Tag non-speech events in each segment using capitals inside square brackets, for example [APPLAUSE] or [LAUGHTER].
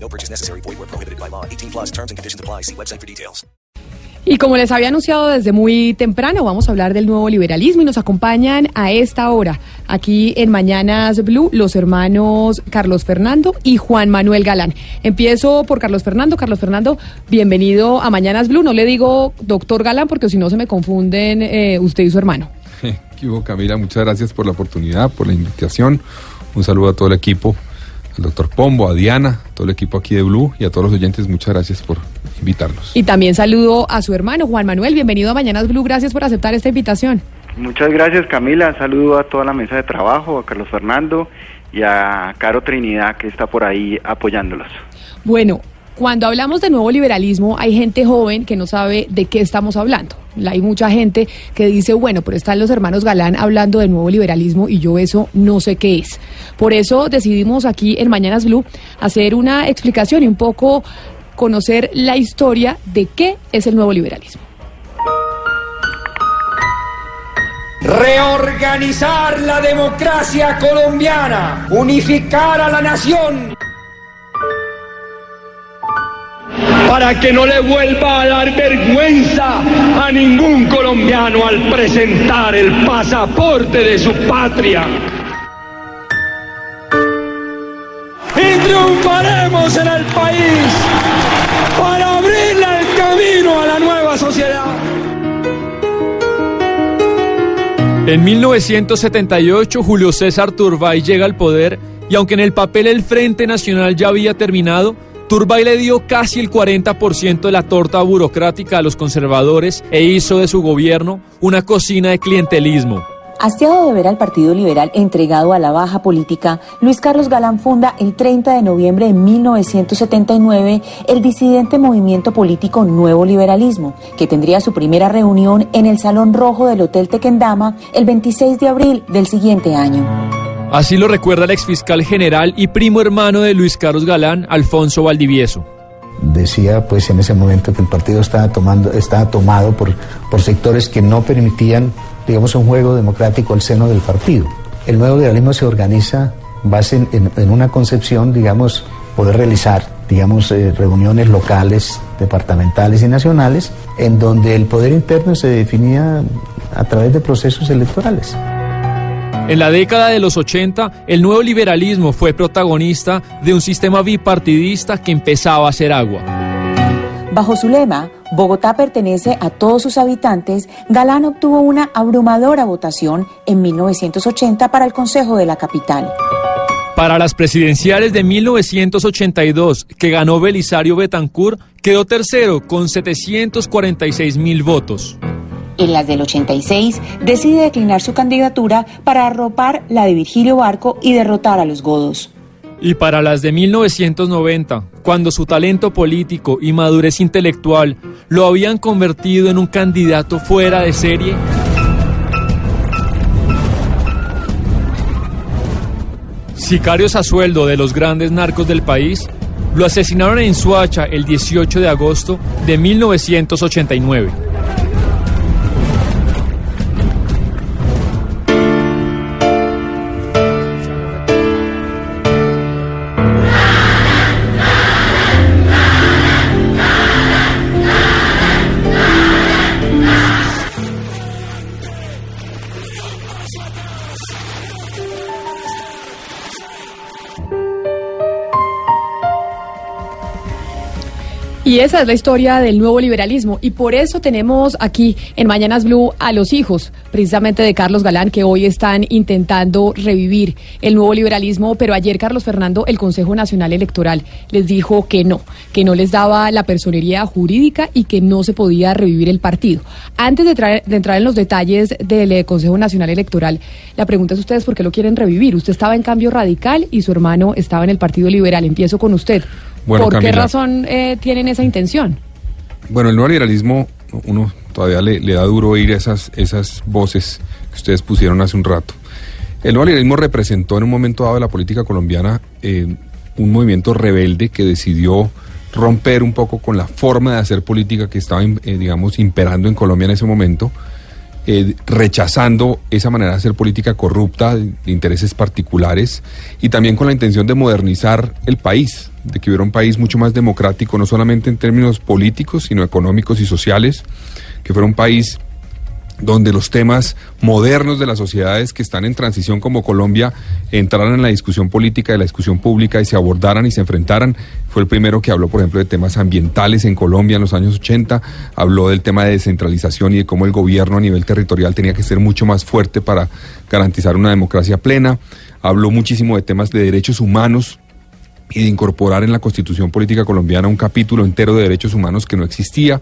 No purchase necessary. Void where prohibited by law. 18 plus terms and conditions apply. See website for details. Y como les había anunciado desde muy temprano, vamos a hablar del nuevo liberalismo y nos acompañan a esta hora, aquí en Mañanas Blue, los hermanos Carlos Fernando y Juan Manuel Galán. Empiezo por Carlos Fernando. Carlos Fernando, bienvenido a Mañanas Blue. No le digo doctor Galán porque si no se me confunden eh, usted y su hermano. [LAUGHS] ¿Qué hubo, Camila? Muchas gracias por la oportunidad, por la invitación. Un saludo a todo el equipo, al doctor Pombo, a Diana, a todo el equipo aquí de Blue y a todos los oyentes. Muchas gracias por invitarnos. Y también saludo a su hermano Juan Manuel. Bienvenido a Mañanas Blue. Gracias por aceptar esta invitación. Muchas gracias Camila, saludo a toda la mesa de trabajo, a Carlos Fernando y a Caro Trinidad que está por ahí apoyándolos. Bueno, cuando hablamos de nuevo liberalismo, hay gente joven que no sabe de qué estamos hablando. Hay mucha gente que dice, bueno, pero están los hermanos Galán hablando de nuevo liberalismo y yo eso no sé qué es. Por eso decidimos aquí en Mañanas Blue hacer una explicación y un poco conocer la historia de qué es el nuevo liberalismo. Reorganizar la democracia colombiana, unificar a la nación. Para que no le vuelva a dar vergüenza a ningún colombiano al presentar el pasaporte de su patria. Y triunfaremos en el país para abrirle el camino a la nueva sociedad. En 1978, Julio César Turbay llega al poder y aunque en el papel el Frente Nacional ya había terminado, Turbay le dio casi el 40% de la torta burocrática a los conservadores e hizo de su gobierno una cocina de clientelismo. Hastiado de ver al Partido Liberal entregado a la baja política, Luis Carlos Galán funda el 30 de noviembre de 1979 el disidente movimiento político Nuevo Liberalismo, que tendría su primera reunión en el Salón Rojo del Hotel Tequendama el 26 de abril del siguiente año. Así lo recuerda el exfiscal general y primo hermano de Luis Carlos Galán, Alfonso Valdivieso. Decía pues en ese momento que el partido estaba, estaba tomado por, por sectores que no permitían, digamos, un juego democrático al seno del partido. El nuevo liberalismo se organiza base en una concepción, digamos, poder realizar, digamos, eh, reuniones locales, departamentales y nacionales, en donde el poder interno se definía a través de procesos electorales. En la década de los 80, el nuevo liberalismo fue protagonista de un sistema bipartidista que empezaba a hacer agua. Bajo su lema, Bogotá pertenece a todos sus habitantes, Galán obtuvo una abrumadora votación en 1980 para el Consejo de la Capital. Para las presidenciales de 1982, que ganó Belisario Betancourt, quedó tercero con 746 mil votos. En las del 86 decide declinar su candidatura para arropar la de Virgilio Barco y derrotar a los godos. Y para las de 1990, cuando su talento político y madurez intelectual lo habían convertido en un candidato fuera de serie, sicarios a sueldo de los grandes narcos del país lo asesinaron en Suacha el 18 de agosto de 1989. Y esa es la historia del nuevo liberalismo. Y por eso tenemos aquí en Mañanas Blue a los hijos, precisamente de Carlos Galán, que hoy están intentando revivir el nuevo liberalismo. Pero ayer Carlos Fernando, el Consejo Nacional Electoral, les dijo que no, que no les daba la personería jurídica y que no se podía revivir el partido. Antes de, traer, de entrar en los detalles del eh, Consejo Nacional Electoral, la pregunta es ustedes por qué lo quieren revivir. Usted estaba en cambio radical y su hermano estaba en el Partido Liberal. Empiezo con usted. Bueno, ¿Por qué razón eh, tienen esa intención? Bueno, el nuevo liberalismo, uno todavía le, le da duro oír esas, esas voces que ustedes pusieron hace un rato. El nuevo liberalismo representó en un momento dado de la política colombiana eh, un movimiento rebelde que decidió romper un poco con la forma de hacer política que estaba, eh, digamos, imperando en Colombia en ese momento, eh, rechazando esa manera de hacer política corrupta, de intereses particulares, y también con la intención de modernizar el país, de que hubiera un país mucho más democrático, no solamente en términos políticos, sino económicos y sociales, que fuera un país donde los temas modernos de las sociedades que están en transición como Colombia entraran en la discusión política, de la discusión pública y se abordaran y se enfrentaran. Fue el primero que habló, por ejemplo, de temas ambientales en Colombia en los años 80, habló del tema de descentralización y de cómo el gobierno a nivel territorial tenía que ser mucho más fuerte para garantizar una democracia plena, habló muchísimo de temas de derechos humanos, y de incorporar en la constitución política colombiana un capítulo entero de derechos humanos que no existía.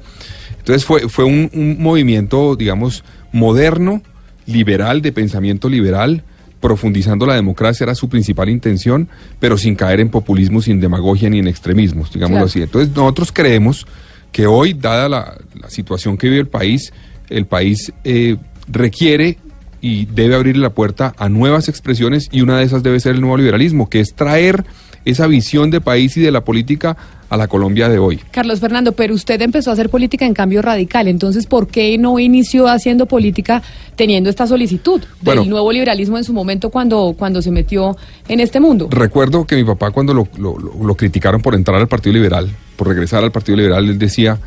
Entonces fue, fue un, un movimiento, digamos, moderno, liberal, de pensamiento liberal, profundizando la democracia era su principal intención, pero sin caer en populismo, sin demagogia ni en extremismos, digámoslo Claro. así. Entonces nosotros creemos que hoy, dada la, la situación que vive el país, el país eh, requiere y debe abrirle la puerta a nuevas expresiones y una de esas debe ser el nuevo liberalismo, que es traer esa visión de país y de la política a la Colombia de hoy. Carlos Fernando, pero usted empezó a hacer política en cambio radical, entonces ¿por qué no inició haciendo política teniendo esta solicitud Bueno. del nuevo liberalismo en su momento cuando, cuando se metió en este mundo? Recuerdo que mi papá cuando lo, lo- lo- criticaron por entrar al Partido Liberal, por regresar al Partido Liberal, él decía,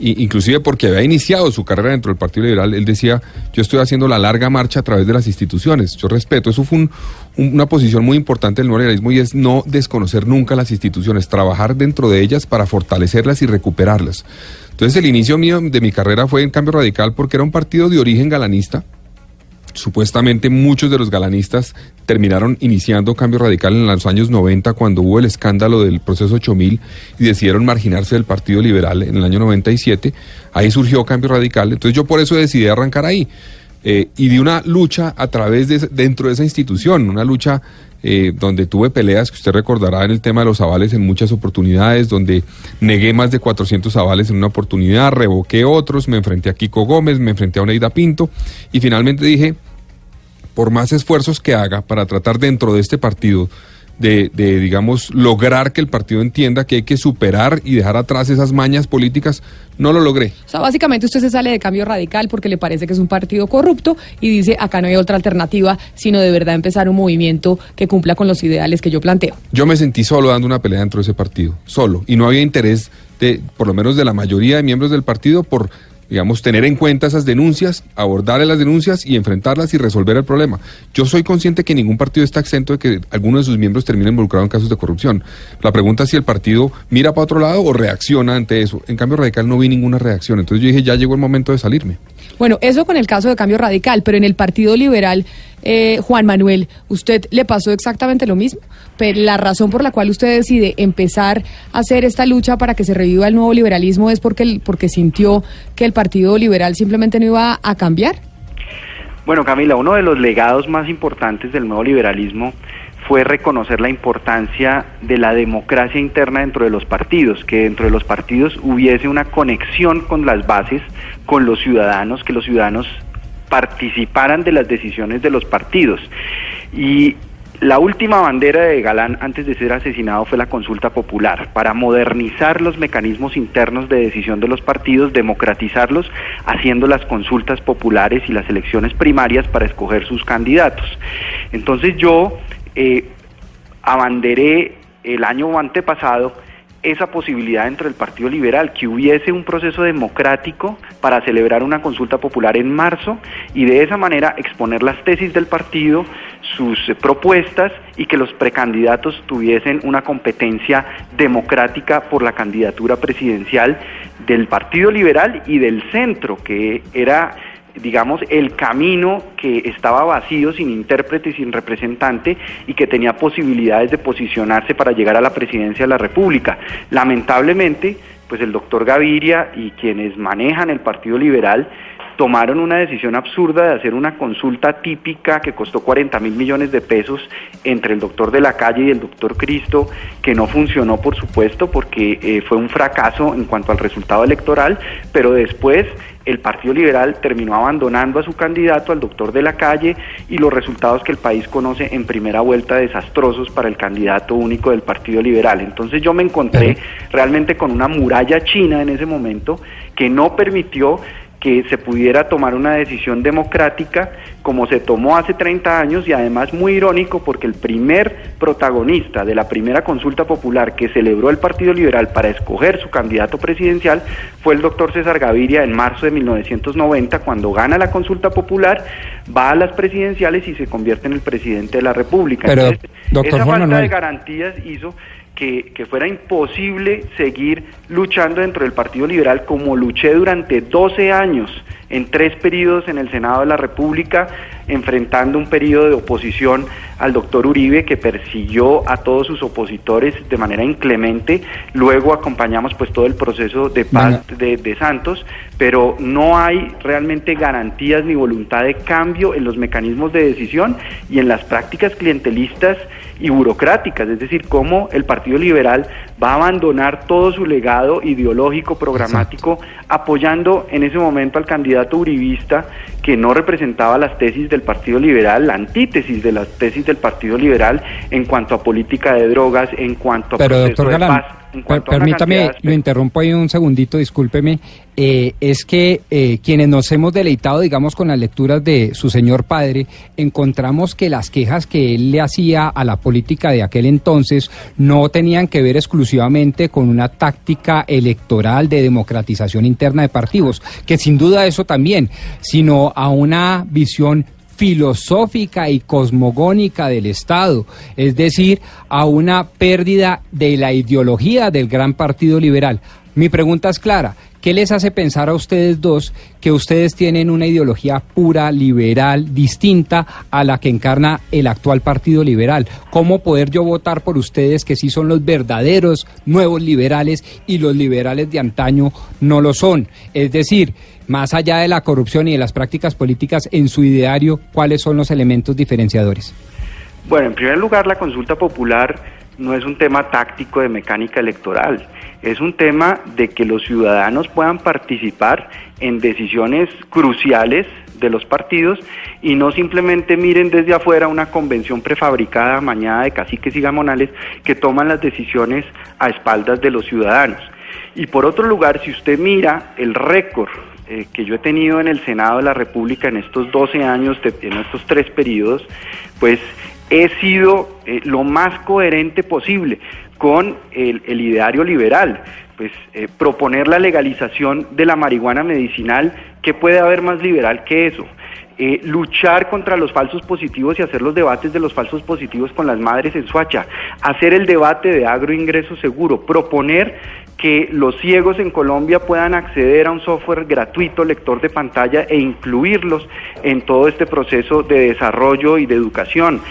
inclusive porque había iniciado su carrera dentro del Partido Liberal, él decía, yo estoy haciendo la larga marcha a través de las instituciones. Yo respeto, eso fue un- un- una posición muy importante del nuevo liberalismo y es no desconocer nunca las instituciones, trabajar dentro de ellas para fortalecerlas y recuperarlas. Entonces el inicio mío de mi carrera fue en cambio radical porque era un partido de origen galanista, supuestamente muchos de los galanistas terminaron iniciando cambio radical en los años 90 cuando hubo el escándalo del proceso 8000 y decidieron marginarse del Partido Liberal en el año 97. Ahí surgió cambio radical. Entonces yo por eso decidí arrancar ahí. Eh, y di una lucha a través de dentro de esa institución, una lucha eh, donde tuve peleas que usted recordará en el tema de los avales en muchas oportunidades, donde negué más de 400 avales en una oportunidad, revoqué otros, me enfrenté a Kiko Gómez, me enfrenté a Oneida Pinto y finalmente dije, por más esfuerzos que haga para tratar dentro de este partido de, de, digamos, lograr que el partido entienda que hay que superar y dejar atrás esas mañas políticas, no lo logré. O sea, básicamente usted se sale de cambio radical porque le parece que es un partido corrupto y dice, acá no hay otra alternativa, sino de verdad empezar un movimiento que cumpla con los ideales que yo planteo. Yo me sentí solo dando una pelea dentro de ese partido, solo, y no había interés de, por lo menos de la mayoría de miembros del partido, por digamos, tener en cuenta esas denuncias, abordar las denuncias y enfrentarlas y resolver el problema. Yo soy consciente que ningún partido está exento de que alguno de sus miembros termine involucrado en casos de corrupción. La pregunta es si el partido mira para otro lado o reacciona ante eso. En cambio radical no vi ninguna reacción. Entonces yo dije, ya llegó el momento de salirme. Bueno, eso con el caso de cambio radical, pero en el Partido Liberal, eh, Juan Manuel, ¿usted le pasó exactamente lo mismo? Pero la razón por la cual usted decide empezar a hacer esta lucha para que se reviva el nuevo liberalismo es porque, porque sintió que el Partido Liberal simplemente no iba a cambiar. Bueno, Camila, uno de los legados más importantes del nuevo liberalismo fue reconocer la importancia de la democracia interna dentro de los partidos, que dentro de los partidos hubiese una conexión con las bases, con los ciudadanos, que los ciudadanos participaran de las decisiones de los partidos. Y la última bandera de Galán antes de ser asesinado fue la consulta popular, para modernizar los mecanismos internos de decisión de los partidos, democratizarlos, haciendo las consultas populares y las elecciones primarias para escoger sus candidatos. Entonces yo eh, abanderé el año antepasado esa posibilidad dentro del Partido Liberal, que hubiese un proceso democrático para celebrar una consulta popular en marzo y de esa manera exponer las tesis del partido, sus propuestas y que los precandidatos tuviesen una competencia democrática por la candidatura presidencial del Partido Liberal y del centro, que era digamos, el camino que estaba vacío, sin intérprete sin representante, y que tenía posibilidades de posicionarse para llegar a la presidencia de la República. Lamentablemente, pues el doctor Gaviria y quienes manejan el Partido Liberal tomaron una decisión absurda de hacer una consulta típica que costó 40 mil millones de pesos entre el doctor de la calle y el doctor Cristo, que no funcionó por supuesto porque eh, fue un fracaso en cuanto al resultado electoral, pero después el Partido Liberal terminó abandonando a su candidato, al doctor de la calle, y los resultados que el país conoce en primera vuelta desastrosos para el candidato único del Partido Liberal. Entonces yo me encontré realmente con una muralla china en ese momento que no permitió que se pudiera tomar una decisión democrática como se tomó hace 30 años y además muy irónico porque el primer protagonista de la primera consulta popular que celebró el Partido Liberal para escoger su candidato presidencial fue el doctor César Gaviria en marzo de 1990 cuando gana la consulta popular, va a las presidenciales y se convierte en el presidente de la República. Pero, Entonces, esa falta de garantías hizo que, que fuera imposible seguir luchando dentro del Partido Liberal como luché durante 12 años en tres periodos en el Senado de la República, enfrentando un periodo de oposición al doctor Uribe que persiguió a todos sus opositores de manera inclemente. Luego acompañamos pues todo el proceso de paz de, de Santos, pero no hay realmente garantías ni voluntad de cambio en los mecanismos de decisión y en las prácticas clientelistas y burocráticas, es decir, cómo el Partido Liberal va a abandonar todo su legado ideológico, programático, apoyando en ese momento al candidato uribista que no representaba las tesis del Partido Liberal, la antítesis de las tesis del Partido Liberal en cuanto a política de drogas, en cuanto a Pero proceso de Galán, paz, per- permítame, lo interrumpo ahí un segundito, discúlpeme. Eh, es que eh, quienes nos hemos deleitado, digamos, con las lecturas de su señor padre, encontramos que las quejas que él le hacía a la política de aquel entonces no tenían que ver exclusivamente con una táctica electoral de democratización interna de partidos, que sin duda eso también, sino a una visión filosófica y cosmogónica del Estado, es decir, a una pérdida de la ideología del gran partido liberal. Mi pregunta es clara, ¿qué les hace pensar a ustedes dos que ustedes tienen una ideología pura, liberal, distinta a la que encarna el actual partido liberal? ¿Cómo poder yo votar por ustedes que sí son los verdaderos nuevos liberales y los liberales de antaño no lo son? Es decir, más allá de la corrupción y de las prácticas políticas en su ideario, ¿cuáles son los elementos diferenciadores? Bueno, en primer lugar, la consulta popular no es un tema táctico de mecánica electoral, es un tema de que los ciudadanos puedan participar en decisiones cruciales de los partidos y no simplemente miren desde afuera una convención prefabricada mañana de caciques y gamonales que toman las decisiones a espaldas de los ciudadanos. Y por otro lugar, si usted mira el récord eh, que yo he tenido en el Senado de la República en estos 12 años, en estos tres periodos, pues he sido eh, lo más coherente posible con el, ideario liberal, pues eh, proponer la legalización de la marihuana medicinal, ¿qué puede haber más liberal que eso? Luchar contra los falsos positivos y hacer los debates de los falsos positivos con las madres en Suacha, hacer el debate de agroingreso seguro, proponer que los ciegos en Colombia puedan acceder a un software gratuito, lector de pantalla, e incluirlos en todo este proceso de desarrollo y de educación.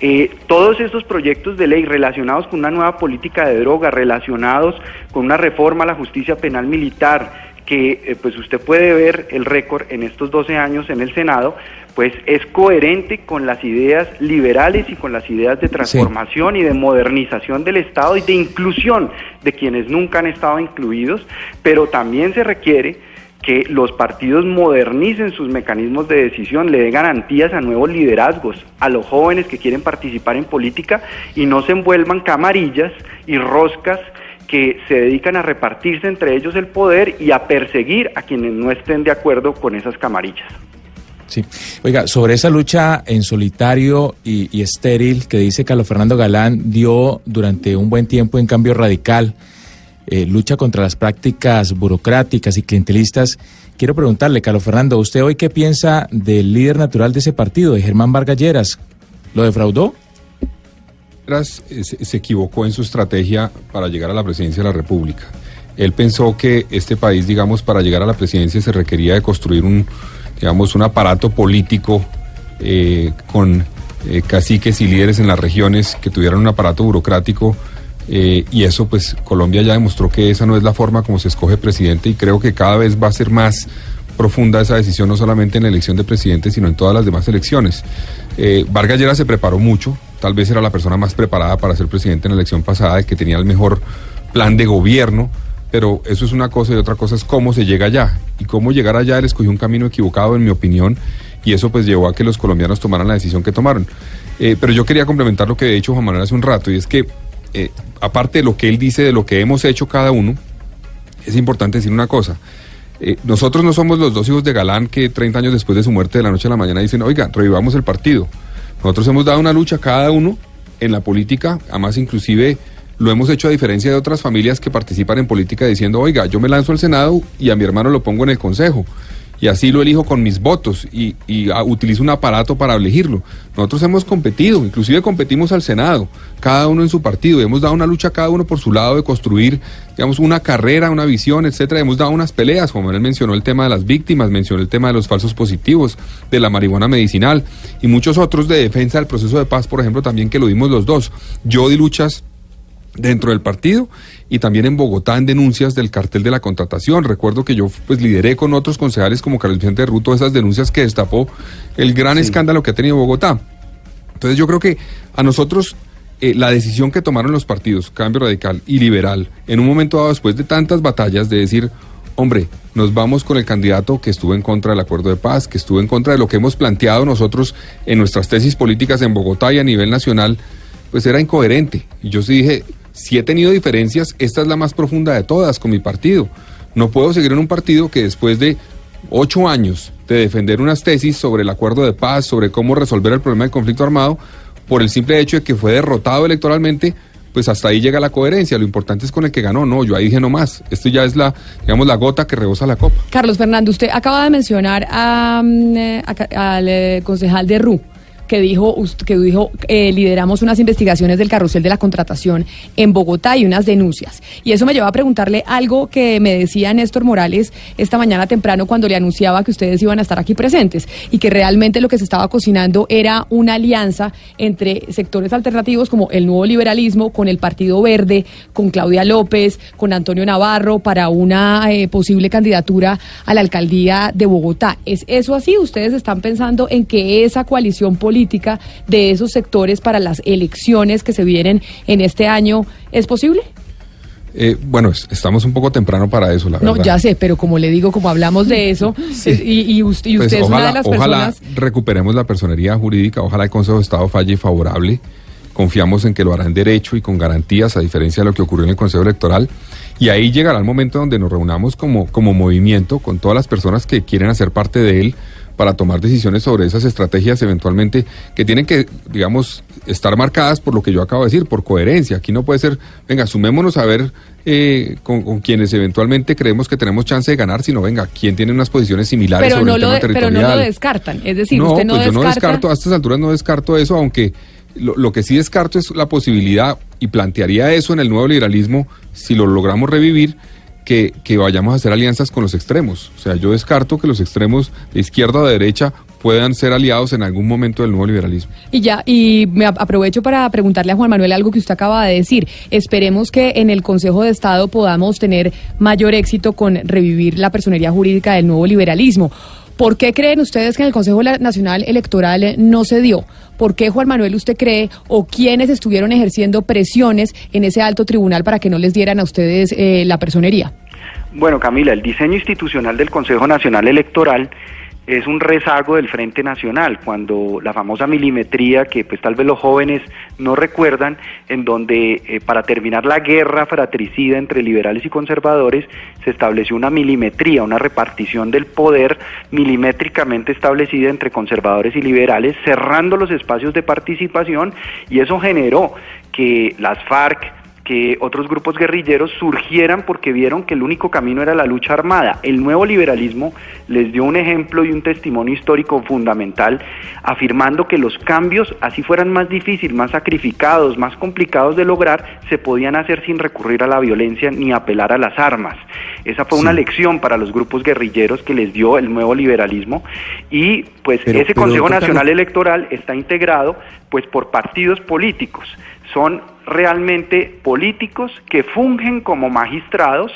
Eh, todos estos proyectos de ley relacionados con una nueva política de droga, relacionados con una reforma a la justicia penal militar, que eh, pues usted puede ver el récord en estos 12 años en el Senado, pues es coherente con las ideas liberales y con las ideas de transformación y de modernización del Estado y de inclusión de quienes nunca han estado incluidos, pero también se requiere que los partidos modernicen sus mecanismos de decisión, le den garantías a nuevos liderazgos, a los jóvenes que quieren participar en política y no se envuelvan camarillas y roscas que se dedican a repartirse entre ellos el poder y a perseguir a quienes no estén de acuerdo con esas camarillas. Sí. Oiga, sobre esa lucha en solitario y, estéril que dice Carlos Fernando Galán dio durante un buen tiempo en cambio radical, eh, lucha contra las prácticas burocráticas y clientelistas. Quiero preguntarle, Carlos Fernando, ¿usted hoy qué piensa del líder natural de ese partido, de Germán Vargas Lleras? ¿Lo defraudó? Eh, se, equivocó en su estrategia para llegar a la presidencia de la República. Él pensó que este país, digamos, para llegar a la presidencia se requería de construir un, digamos, un aparato político eh, con eh, caciques y líderes en las regiones que tuvieran un aparato burocrático eh, y eso pues Colombia ya demostró que esa no es la forma como se escoge presidente y creo que cada vez va a ser más profunda esa decisión, no solamente en la elección de presidente, sino en todas las demás elecciones. Vargas Lleras se preparó mucho, tal vez era la persona más preparada para ser presidente en la elección pasada, y que tenía el mejor plan de gobierno, pero eso es una cosa y otra cosa es cómo se llega allá. Y cómo llegar allá, él escogió un camino equivocado, en mi opinión, y eso pues llevó a que los colombianos tomaran la decisión que tomaron. Eh, pero yo quería complementar lo que ha dicho Juan Manuel hace un rato, y es que, eh, aparte de lo que él dice, de lo que hemos hecho cada uno, es importante decir una cosa. Eh, nosotros no somos los dos hijos de Galán que 30 años después de su muerte de la noche a la mañana dicen, oiga, revivamos el partido. Nosotros hemos dado una lucha cada uno en la política, además inclusive lo hemos hecho a diferencia de otras familias que participan en política diciendo, oiga, yo me lanzo al Senado y a mi hermano lo pongo en el Consejo y así lo elijo con mis votos y, ah, utilizo un aparato para elegirlo. Nosotros hemos competido, inclusive competimos al Senado, cada uno en su partido, hemos dado una lucha cada uno por su lado de construir, digamos, una carrera, una visión, etcétera. Hemos dado unas peleas, como él mencionó el tema de las víctimas, mencionó el tema de los falsos positivos, de la marihuana medicinal y muchos otros de defensa del proceso de paz, por ejemplo, también que lo dimos los dos. Yo di luchas dentro del partido y también en Bogotá en denuncias del cartel de la contratación. Recuerdo que yo pues lideré con otros concejales como Carlos Vicente Ruto esas denuncias que destapó el gran escándalo que ha tenido Bogotá. Entonces yo creo que a nosotros eh, la decisión que tomaron los partidos, Cambio Radical y Liberal, en un momento dado después de tantas batallas de decir, hombre, nos vamos con el candidato que estuvo en contra del acuerdo de paz, que estuvo en contra de lo que hemos planteado nosotros en nuestras tesis políticas en Bogotá y a nivel nacional, pues era incoherente. Y yo sí dije, si he tenido diferencias, esta es la más profunda de todas con mi partido. No puedo seguir en un partido que después de ocho años de defender unas tesis sobre el acuerdo de paz, sobre cómo resolver el problema del conflicto armado, por el simple hecho de que fue derrotado electoralmente, pues hasta ahí llega la coherencia. Lo importante es con el que ganó. No, yo ahí dije no más. Esto ya es la, digamos, la gota que rebosa la copa. Carlos Fernando, usted acaba de mencionar a, mm, eh, al eh, concejal de RU que dijo que dijo eh, lideramos unas investigaciones del carrusel de la contratación en Bogotá y unas denuncias. Y eso me lleva a preguntarle algo que me decía Néstor Morales esta mañana temprano cuando le anunciaba que ustedes iban a estar aquí presentes y que realmente lo que se estaba cocinando era una alianza entre sectores alternativos como el nuevo liberalismo con el Partido Verde con Claudia López con Antonio Navarro para una eh, posible candidatura a la alcaldía de Bogotá. Es eso así ustedes están pensando en que esa coalición política de esos sectores para las elecciones que se vienen en este año es posible? Eh, bueno, es- estamos un poco temprano para eso, la No, verdad. ya sé, pero como le digo, como hablamos de eso, [LAUGHS] es- y, y usted, y Pues usted es una ojalá, de las ojalá personas... recuperemos la personería jurídica, ojalá el Consejo de Estado falle favorable. Confiamos en que lo hará en derecho y con garantías, a diferencia de lo que ocurrió en el Consejo Electoral. Y ahí llegará el momento donde nos reunamos como, como movimiento con todas las personas que quieren hacer parte de él para tomar decisiones sobre esas estrategias eventualmente que tienen que, digamos, estar marcadas por lo que yo acabo de decir, por coherencia. Aquí no puede ser, venga, sumémonos a ver eh, con, con quienes eventualmente creemos que tenemos chance de ganar, sino venga, quién tiene unas posiciones similares Pero sobre no, el lo tema de- pero territorial. no lo descartan, es decir, no, usted no pues yo no descarto, a estas alturas no descarto eso, aunque lo, lo que sí descarto es la posibilidad, y plantearía eso en el nuevo liberalismo, si lo logramos revivir, que, que vayamos a hacer alianzas con los extremos. O sea, yo descarto que los extremos de izquierda o de derecha puedan ser aliados en algún momento del nuevo liberalismo. Y ya, y me ap- aprovecho para preguntarle a Juan Manuel algo que usted acaba de decir. Esperemos que en el Consejo de Estado podamos tener mayor éxito con revivir la personería jurídica del nuevo liberalismo. ¿Por qué creen ustedes que en el Consejo Nacional Electoral no se dio? ¿Por qué, Juan Manuel, usted cree o quiénes estuvieron ejerciendo presiones en ese alto tribunal para que no les dieran a ustedes eh, la personería? Bueno, Camila, el diseño institucional del Consejo Nacional Electoral es un rezago del Frente Nacional, cuando la famosa milimetría que pues tal vez los jóvenes no recuerdan, en donde eh, para terminar la guerra fratricida entre liberales y conservadores se estableció una milimetría, una repartición del poder milimétricamente establecida entre conservadores y liberales, cerrando los espacios de participación y eso generó que las FARC, que otros grupos guerrilleros surgieran porque vieron que el único camino era la lucha armada. El nuevo liberalismo les dio un ejemplo y un testimonio histórico fundamental, afirmando que los cambios, así fueran más difíciles, más sacrificados, más complicados de lograr, se podían hacer sin recurrir a la violencia ni apelar a las armas. Esa fue una lección para los grupos guerrilleros que les dio el nuevo liberalismo y pues Pero- ese pero, Consejo Nacional Electoral está integrado pues por partidos políticos. Son realmente políticos que fungen como magistrados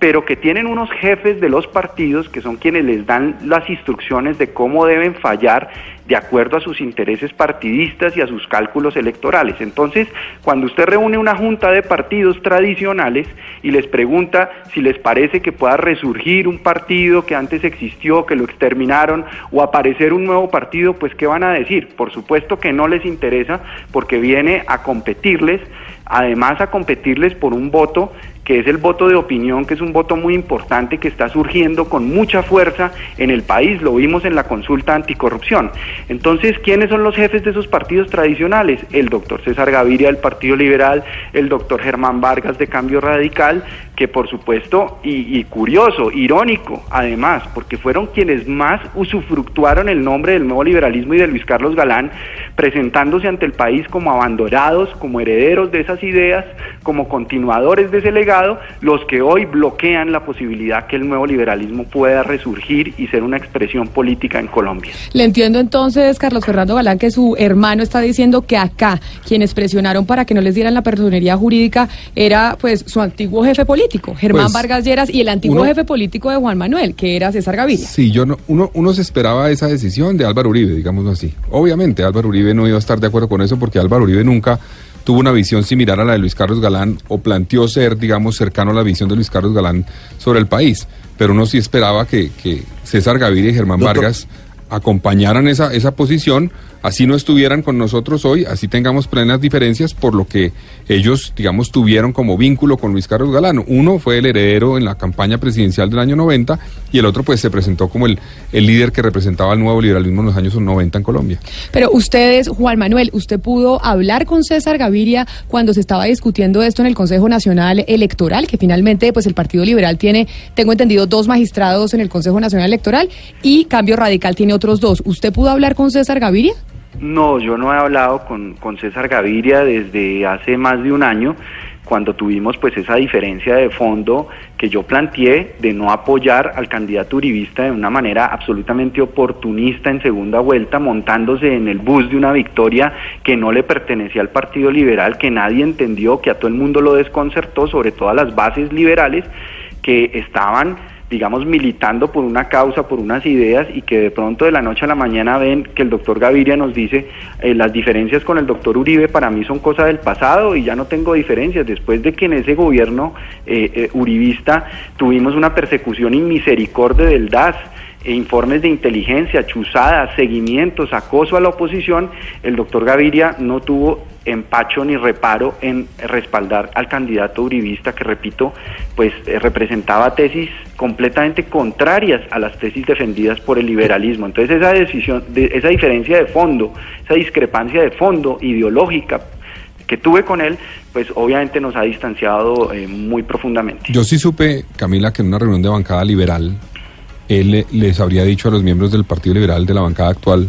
pero que tienen unos jefes de los partidos que son quienes les dan las instrucciones de cómo deben fallar de acuerdo a sus intereses partidistas y a sus cálculos electorales. Entonces, cuando usted reúne una junta de partidos tradicionales y les pregunta si les parece que pueda resurgir un partido que antes existió, que lo exterminaron, o aparecer un nuevo partido, pues ¿qué van a decir? Por supuesto que no les interesa porque viene a competirles, además a competirles por un voto que es el voto de opinión, que es un voto muy importante que está surgiendo con mucha fuerza en el país, lo vimos en la consulta anticorrupción. Entonces, ¿quiénes son los jefes de esos partidos tradicionales? El doctor César Gaviria del Partido Liberal, el doctor Germán Vargas de Cambio Radical, que por supuesto, y, curioso, irónico además, porque fueron quienes más usufructuaron el nombre del nuevo liberalismo y de Luis Carlos Galán, presentándose ante el país como abandonados, como herederos de esas ideas, como continuadores de ese legado, los que hoy bloquean la posibilidad que el nuevo liberalismo pueda resurgir y ser una expresión política en Colombia. Le entiendo entonces, Carlos Fernando Galán, que su hermano está diciendo que acá quienes presionaron para que no les dieran la personería jurídica era pues su antiguo jefe político, Germán Pues, Vargas Lleras, y el antiguo uno- jefe político de Juan Manuel, que era César Gaviria. Sí, yo no, uno, uno se esperaba esa decisión de Álvaro Uribe, digámoslo así. Obviamente Álvaro Uribe no iba a estar de acuerdo con eso porque Álvaro Uribe nunca tuvo una visión similar a la de Luis Carlos Galán o planteó ser, digamos, cercano a la visión de Luis Carlos Galán sobre el país. Pero uno sí esperaba que, que César Gaviria y Germán Doctor. Vargas acompañaran esa, esa posición, así no estuvieran con nosotros hoy, así tengamos plenas diferencias por lo que ellos, digamos, tuvieron como vínculo con Luis Carlos Galán. Uno fue el heredero en la campaña presidencial del año 90 y el otro pues se presentó como el, el líder que representaba el nuevo liberalismo en los años 90 en Colombia. Pero ustedes, Juan Manuel, ¿usted pudo hablar con César Gaviria cuando se estaba discutiendo esto en el Consejo Nacional Electoral? Que finalmente, pues el Partido Liberal tiene, tengo entendido, dos magistrados en el Consejo Nacional Electoral y Cambio Radical tiene otros dos. ¿Usted pudo hablar con César Gaviria? No, yo no he hablado con, con César Gaviria desde hace más de un año, cuando tuvimos pues esa diferencia de fondo que yo planteé de no apoyar al candidato uribista de una manera absolutamente oportunista en segunda vuelta, montándose en el bus de una victoria que no le pertenecía al Partido Liberal, que nadie entendió, que a todo el mundo lo desconcertó, sobre todo a las bases liberales que estaban digamos, militando por una causa, por unas ideas y que de pronto de la noche a la mañana ven que el doctor Gaviria nos dice eh, las diferencias con el doctor Uribe para mí son cosas del pasado y ya no tengo diferencias. Después de que en ese gobierno eh, eh, uribista tuvimos una persecución inmisericordia del DAS, e informes de inteligencia, chuzadas, seguimientos, acoso a la oposición, el doctor Gaviria no tuvo empacho ni reparo en respaldar al candidato uribista que, repito, pues eh, representaba tesis completamente contrarias a las tesis defendidas por el liberalismo. Entonces esa decisión, de, esa diferencia de fondo, esa discrepancia de fondo ideológica que tuve con él, pues obviamente nos ha distanciado eh, muy profundamente. Yo sí supe, Camila, que en una reunión de bancada liberal, él le- les habría dicho a los miembros del Partido Liberal de la bancada actual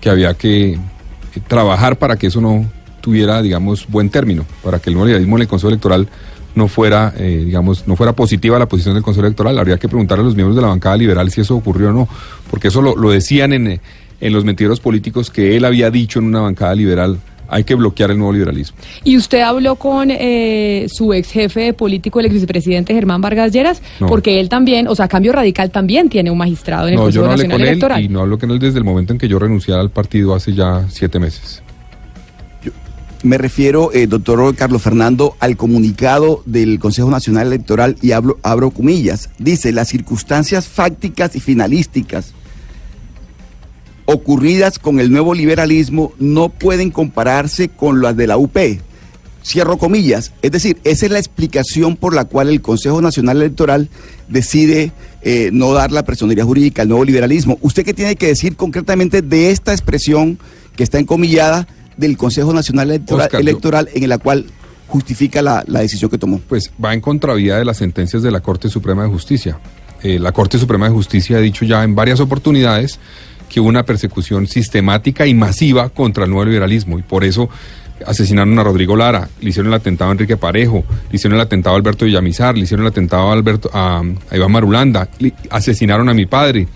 que había que eh, trabajar para que eso no tuviera, digamos, buen término, para que el nuevo liberalismo en el Consejo Electoral no fuera, eh, digamos, no fuera positiva la posición del Consejo Electoral. Habría que preguntar a los miembros de la bancada liberal si eso ocurrió o no, porque eso lo, lo decían en, en los mentiros políticos que él había dicho en una bancada liberal, hay que bloquear el nuevo liberalismo. ¿Y usted habló con eh, su ex jefe político, el ex vicepresidente Germán Vargas Lleras? No. Porque él también, o sea, Cambio Radical también tiene un magistrado en el No, yo Consejo no hablé Nacional con él Electoral. y no hablo con él desde el momento en que yo renuncié al partido hace ya siete meses. Me refiero, eh, doctor Carlos Fernando, al comunicado del Consejo Nacional Electoral y hablo, abro comillas. Dice, las circunstancias fácticas y finalísticas ocurridas con el nuevo liberalismo no pueden compararse con las de la UP. Cierro comillas. Es decir, esa es la explicación por la cual el Consejo Nacional Electoral decide eh, no dar la personería jurídica al nuevo liberalismo. ¿Usted qué tiene que decir concretamente de esta expresión que está encomillada del Consejo Nacional Electoral, Oscar, yo- Electoral en la cual justifica la, la decisión que tomó? Pues va en contravía de las sentencias de la Corte Suprema de Justicia. Eh, la Corte Suprema de Justicia ha dicho ya en varias oportunidades que hubo una persecución sistemática y masiva contra el nuevo liberalismo y por eso asesinaron a Rodrigo Lara, le hicieron el atentado a Enrique Parejo, le hicieron el atentado a Alberto Villamizar, le hicieron el atentado a, Alberto, a, a Iván Marulanda, le- asesinaron a mi padre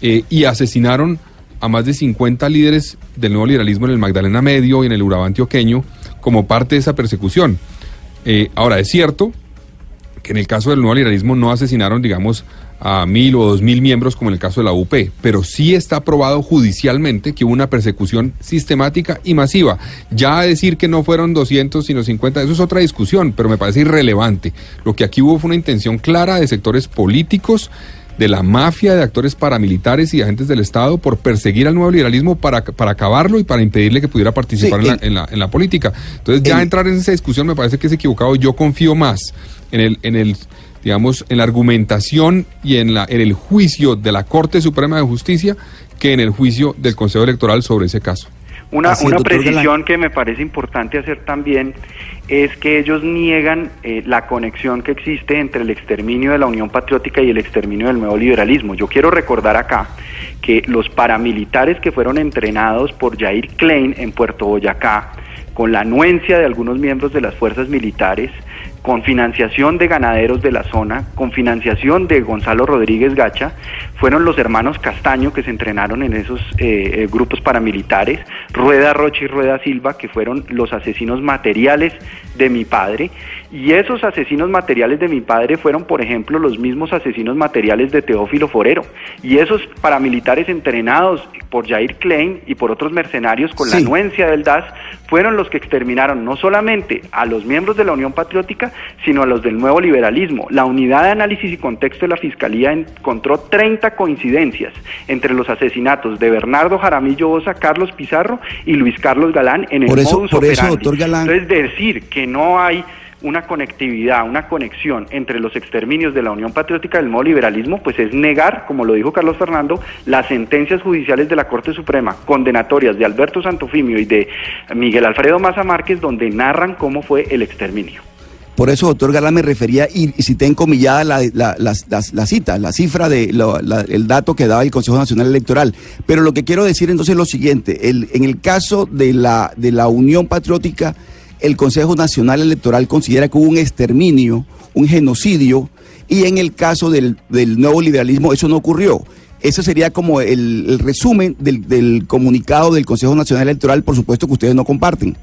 eh, y asesinaron a más de 50 líderes del nuevo liberalismo en el Magdalena Medio y en el Urabá antioqueño como parte de esa persecución. Eh, ahora, es cierto que en el caso del nuevo liberalismo no asesinaron, digamos, a mil o dos mil miembros como en el caso de la UP, pero sí está probado judicialmente que hubo una persecución sistemática y masiva. Ya decir que no fueron 200 sino 50, eso es otra discusión, pero me parece irrelevante. Lo que aquí hubo fue una intención clara de sectores políticos, de la mafia, de actores paramilitares y agentes del Estado por perseguir al nuevo liberalismo para, para acabarlo y para impedirle que pudiera participar Sí, en, la, en, la, en la política. Entonces ya el- entrar en esa discusión me parece que es equivocado. Yo confío más en el, en el digamos, en la argumentación y en, la, en el juicio de la Corte Suprema de Justicia que en el juicio del Consejo Electoral sobre ese caso. Una, una precisión que me parece importante hacer también es que ellos niegan eh, la conexión que existe entre el exterminio de la Unión Patriótica y el exterminio del nuevo liberalismo. Yo quiero recordar acá que los paramilitares que fueron entrenados por Jair Klein en Puerto Boyacá, con la anuencia de algunos miembros de las fuerzas militares, con financiación de ganaderos de la zona, con financiación de Gonzalo Rodríguez Gacha, fueron los hermanos Castaño que se entrenaron en esos eh, eh, grupos paramilitares, Rueda Rocha y Rueda Silva, que fueron los asesinos materiales de mi padre, y esos asesinos materiales de mi padre fueron, por ejemplo, los mismos asesinos materiales de Teófilo Forero, y esos paramilitares entrenados por Jair Klein y por otros mercenarios con la anuencia del DAS, fueron los que exterminaron no solamente a los miembros de la Unión Patriótica, sino a los del nuevo liberalismo. La unidad de análisis y contexto de la Fiscalía encontró 30 coincidencias entre los asesinatos de Bernardo Jaramillo Bosa, Carlos Pizarro y Luis Carlos Galán en el Por eso- modus por eso, doctor Galán- Entonces, decir que no hay una conectividad, una conexión entre los exterminios de la Unión Patriótica del nuevo liberalismo, pues es negar, como lo dijo Carlos Fernando, las sentencias judiciales de la Corte Suprema, condenatorias de Alberto Santofimio y de Miguel Alfredo Maza Márquez, donde narran cómo fue el exterminio. Por eso, doctor Galán, me refería y, y cité encomillada la, la, la- la- cita, la cifra de el dato que daba el Consejo Nacional Electoral. Pero lo que quiero decir entonces es lo siguiente: el- en el caso de la, de la Unión Patriótica, el Consejo Nacional Electoral considera que hubo un exterminio, un genocidio, y en el caso del, del nuevo liberalismo eso no ocurrió. Eso sería como el, el resumen del, del comunicado del Consejo Nacional Electoral, por supuesto que ustedes no comparten.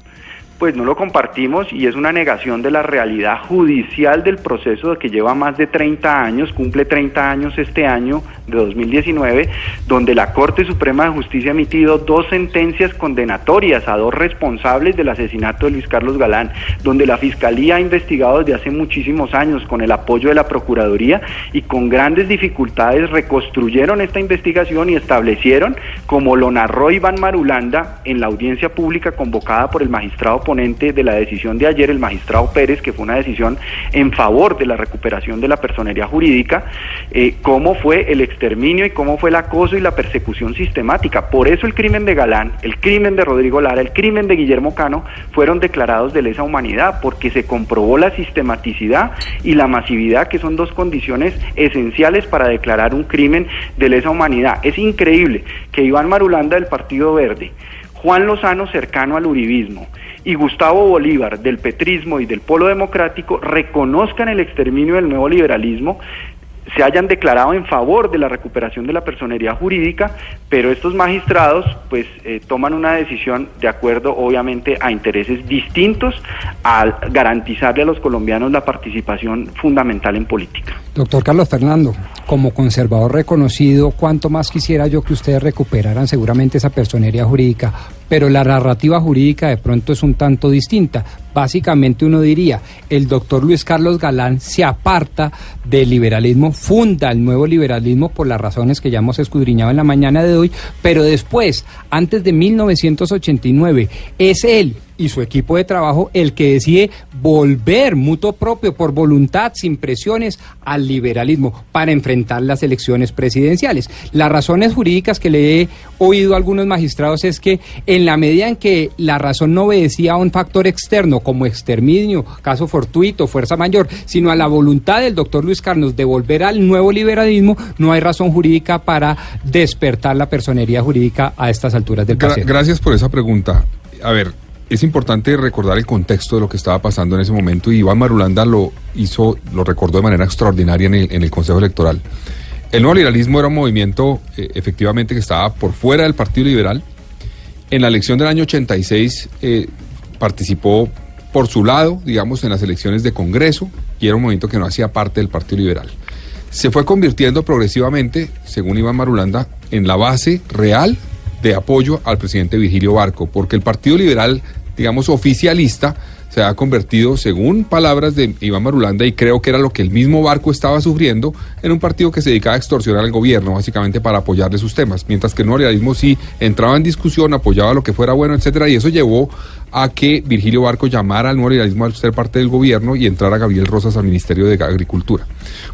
Pues no lo compartimos y es una negación de la realidad judicial del proceso que lleva más de 30 años, cumple 30 años este año de 2019, donde la Corte Suprema de Justicia ha emitido dos sentencias condenatorias a dos responsables del asesinato de Luis Carlos Galán, donde la Fiscalía ha investigado desde hace muchísimos años con el apoyo de la Procuraduría y con grandes dificultades reconstruyeron esta investigación y establecieron, como lo narró Iván Marulanda en la audiencia pública convocada por el magistrado de la decisión de ayer, el magistrado Pérez, que fue una decisión en favor de la recuperación de la personería jurídica, eh, cómo fue el exterminio y cómo fue el acoso y la persecución sistemática. Por eso el crimen de Galán, el crimen de Rodrigo Lara, el crimen de Guillermo Cano fueron declarados de lesa humanidad, porque se comprobó la sistematicidad y la masividad, que son dos condiciones esenciales para declarar un crimen de lesa humanidad. Es increíble que Iván Marulanda del Partido Verde, Juan Lozano cercano al uribismo y Gustavo Bolívar del petrismo y del polo democrático reconozcan el exterminio del nuevo liberalismo, se hayan declarado en favor de la recuperación de la personería jurídica, pero estos magistrados pues eh, toman una decisión de acuerdo obviamente a intereses distintos al garantizarle a los colombianos la participación fundamental en política. Doctor Carlos Fernando, como conservador reconocido, cuánto más quisiera yo que ustedes recuperaran seguramente esa personería jurídica, pero la narrativa jurídica de pronto es un tanto distinta. Básicamente uno diría, el doctor Luis Carlos Galán se aparta del liberalismo, funda el nuevo liberalismo por las razones que ya hemos escudriñado en la mañana de hoy, pero después, antes de 1989, es él y su equipo de trabajo el que decide volver mutuo propio por voluntad, sin presiones, al liberalismo para enfrentar las elecciones presidenciales. Las razones jurídicas que le he oído a algunos magistrados es que en la medida en que la razón no obedecía a un factor externo como exterminio, caso fortuito, fuerza mayor, sino a la voluntad del doctor Luis Carlos de volver al nuevo liberalismo, no hay razón jurídica para despertar la personería jurídica a estas alturas del Gra- gracias por esa pregunta. A ver, es importante recordar el contexto de lo que estaba pasando en ese momento y Iván Marulanda lo hizo, lo recordó de manera extraordinaria en el, en el Consejo Electoral. El nuevo liberalismo era un movimiento eh, efectivamente que estaba por fuera del Partido Liberal. En la elección del año 86 eh, participó por su lado, digamos, en las elecciones de Congreso y era un movimiento que no hacía parte del Partido Liberal. Se fue convirtiendo progresivamente, según Iván Marulanda, en la base real de apoyo al presidente Virgilio Barco, porque el Partido Liberal, digamos, oficialista, se ha convertido, según palabras de Iván Marulanda, y creo que era lo que el mismo Barco estaba sufriendo, en un partido que se dedicaba a extorsionar al gobierno, básicamente para apoyarle sus temas, mientras que el neoliberalismo sí entraba en discusión, apoyaba lo que fuera bueno, etcétera, y eso llevó a que Virgilio Barco llamara al neoliberalismo a ser parte del gobierno y entrara Gabriel Rosas al Ministerio de Agricultura.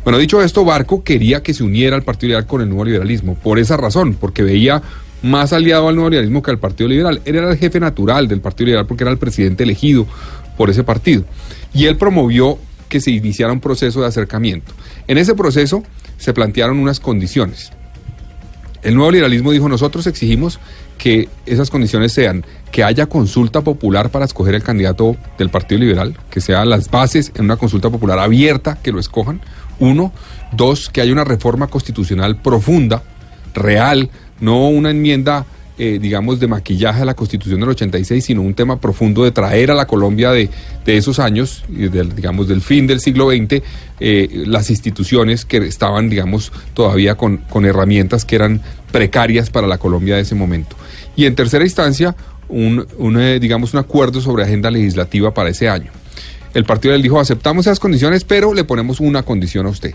Bueno, dicho esto, Barco quería que se uniera al Partido Liberal con el nuevo liberalismo, por esa razón, porque veía más aliado al nuevo liberalismo que al Partido Liberal. Él era el jefe natural del Partido Liberal porque era el presidente elegido por ese partido. Y él promovió que se iniciara un proceso de acercamiento. En ese proceso se plantearon unas condiciones. El nuevo liberalismo dijo, nosotros exigimos que esas condiciones sean que haya consulta popular para escoger el candidato del Partido Liberal, que sean las bases en una consulta popular abierta, que lo escojan. Uno. Dos, que haya una reforma constitucional profunda, real, no una enmienda eh, digamos, de maquillaje a la Constitución del 86, sino un tema profundo de traer a la Colombia de, de esos años, y del, digamos, del fin del siglo XX, eh, las instituciones que estaban, digamos, todavía con, con herramientas que eran precarias para la Colombia de ese momento. Y en tercera instancia, un, eh, digamos, un acuerdo sobre agenda legislativa para ese año. El partido le dijo, aceptamos esas condiciones, pero le ponemos una condición a usted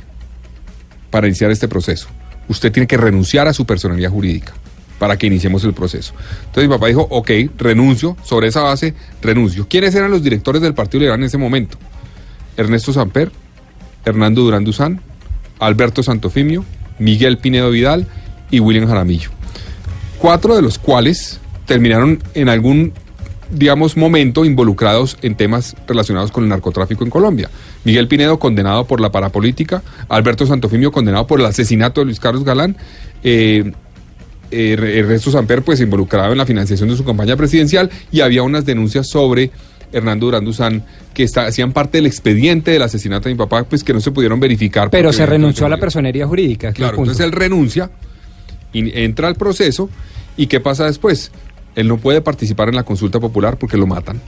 para iniciar este proceso. Usted tiene que renunciar a su personalidad jurídica para que iniciemos el proceso. Entonces mi papá dijo, ok, renuncio, sobre esa base, renuncio. ¿Quiénes eran los directores del Partido Liberal en ese momento? Ernesto Samper, Hernando Durán Duzán, Alberto Santofimio, Miguel Pinedo Vidal y William Jaramillo. Cuatro de los cuales terminaron en algún, digamos, momento involucrados en temas relacionados con el narcotráfico en Colombia. Miguel Pinedo condenado por la parapolítica, Alberto Santofimio condenado por el asesinato de Luis Carlos Galán, eh, eh, Ernesto Samper pues involucrado en la financiación de su campaña presidencial y había unas denuncias sobre Hernando Durán Duzán que está, hacían parte del expediente del asesinato de mi papá, pues que no se pudieron verificar. Pero se renunció a la personería jurídica. Claro, entonces él renuncia, y entra al proceso y ¿qué pasa después? Él no puede participar en la consulta popular porque lo matan.